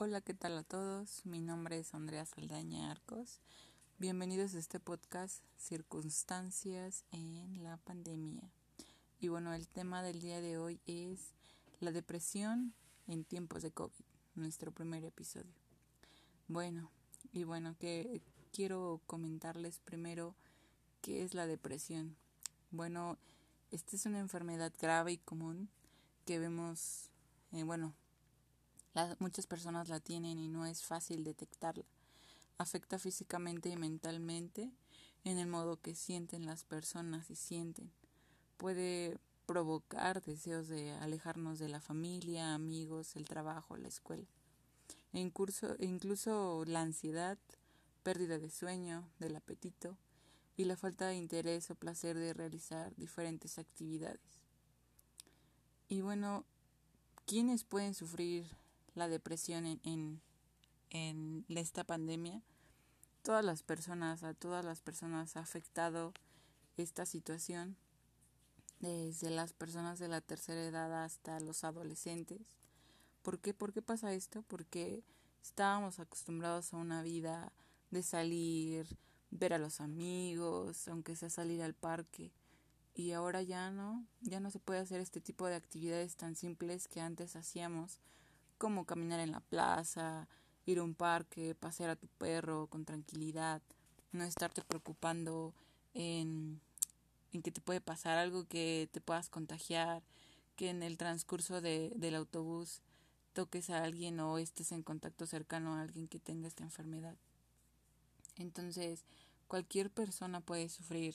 Hola, ¿qué tal a todos? Mi nombre es Andrea Saldaña Arcos. Bienvenidos a este podcast Circunstancias en la pandemia. Y bueno, el tema del día de hoy es la depresión en tiempos de COVID, nuestro primer episodio. Bueno, y bueno, que quiero comentarles primero qué es la depresión. Bueno, esta es una enfermedad grave y común que vemos, eh, bueno, muchas personas la tienen y no es fácil detectarla. Afecta físicamente y mentalmente en el modo que sienten las personas y sienten. Puede provocar deseos de alejarnos de la familia, amigos, el trabajo, la escuela. E incluso, incluso la ansiedad, pérdida de sueño, del apetito y la falta de interés o placer de realizar diferentes actividades. Y bueno, ¿quiénes pueden sufrir la depresión en, en, esta pandemia? Todas las personas, a todas las personas ha afectado esta situación, desde las personas de la tercera edad hasta los adolescentes. ¿Por qué? ¿Por qué pasa esto? Porque estábamos acostumbrados a una vida de salir, ver a los amigos, aunque sea salir al parque. Y ahora ya no, ya no se puede hacer este tipo de actividades tan simples que antes hacíamos, como caminar en la plaza, ir a un parque, pasear a tu perro con tranquilidad, no estarte preocupando en, que te puede pasar algo que te puedas contagiar, que en el transcurso de, del autobús toques a alguien o estés en contacto cercano a alguien que tenga esta enfermedad. Entonces, cualquier persona puede sufrir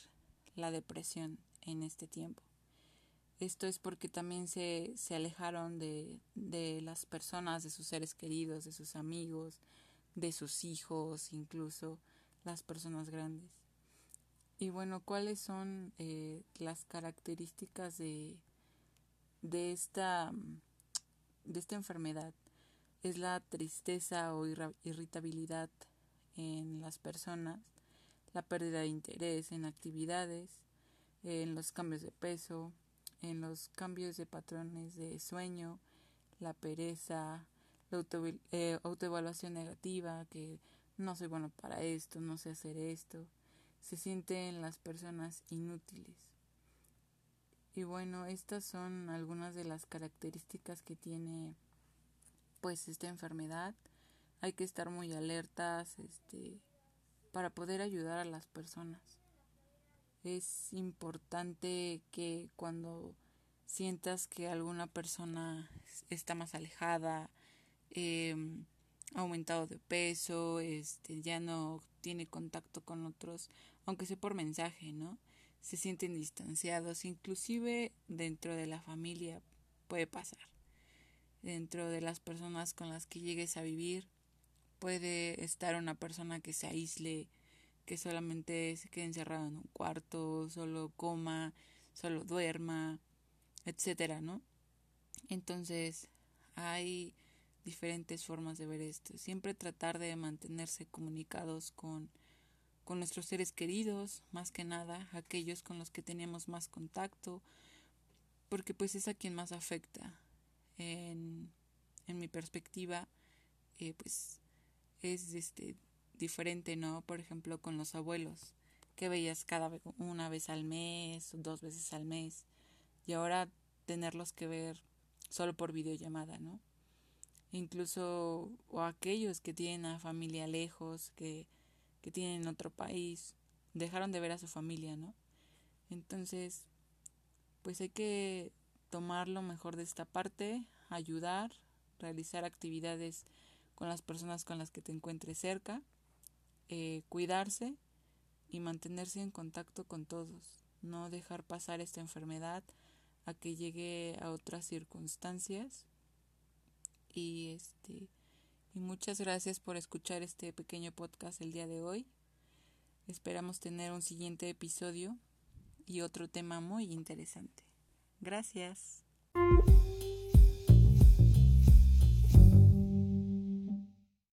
la depresión en este tiempo. Esto es porque también se, se alejaron de, de las personas, de sus seres queridos, de sus amigos, de sus hijos, incluso las personas grandes. Y bueno, ¿cuáles son eh, las características de, de, esta, de esta enfermedad? Es la tristeza o irritabilidad en las personas, la pérdida de interés en actividades, en los cambios de peso, en los cambios de patrones de sueño, la pereza, la eh, autoevaluación negativa, que no soy bueno para esto, no sé hacer esto, se sienten las personas inútiles. Y bueno, estas son algunas de las características que tiene pues esta enfermedad. Hay que estar muy alertas este para poder ayudar a las personas es importante que cuando sientas que alguna persona está más alejada, eh, aumentado de peso, este, ya no tiene contacto con otros, aunque sea por mensaje, ¿no? Se sienten distanciados, inclusive dentro de la familia puede pasar. Dentro de las personas con las que llegues a vivir, puede estar una persona que se aísle que solamente se quede encerrado en un cuarto, solo coma, solo duerma, etcétera, ¿no? Entonces, hay diferentes formas de ver esto. Siempre tratar de mantenerse comunicados con, con nuestros seres queridos, más que nada, aquellos con los que tenemos más contacto, porque pues es a quien más afecta. En, en mi perspectiva, eh, pues es este diferente, ¿no? Por ejemplo, con los abuelos, que veías cada vez una vez al mes, dos veces al mes, y ahora tenerlos que ver solo por videollamada, ¿no? Incluso o aquellos que tienen a familia lejos, que, que tienen otro país, dejaron de ver a su familia, ¿no? Entonces, pues hay que tomar lo mejor de esta parte, ayudar, realizar actividades con las personas con las que te encuentres cerca eh, cuidarse y mantenerse en contacto con todos, no dejar pasar esta enfermedad a que llegue a otras circunstancias y este y muchas gracias por escuchar este pequeño podcast el día de hoy. Esperamos tener un siguiente episodio y otro tema muy interesante. Gracias.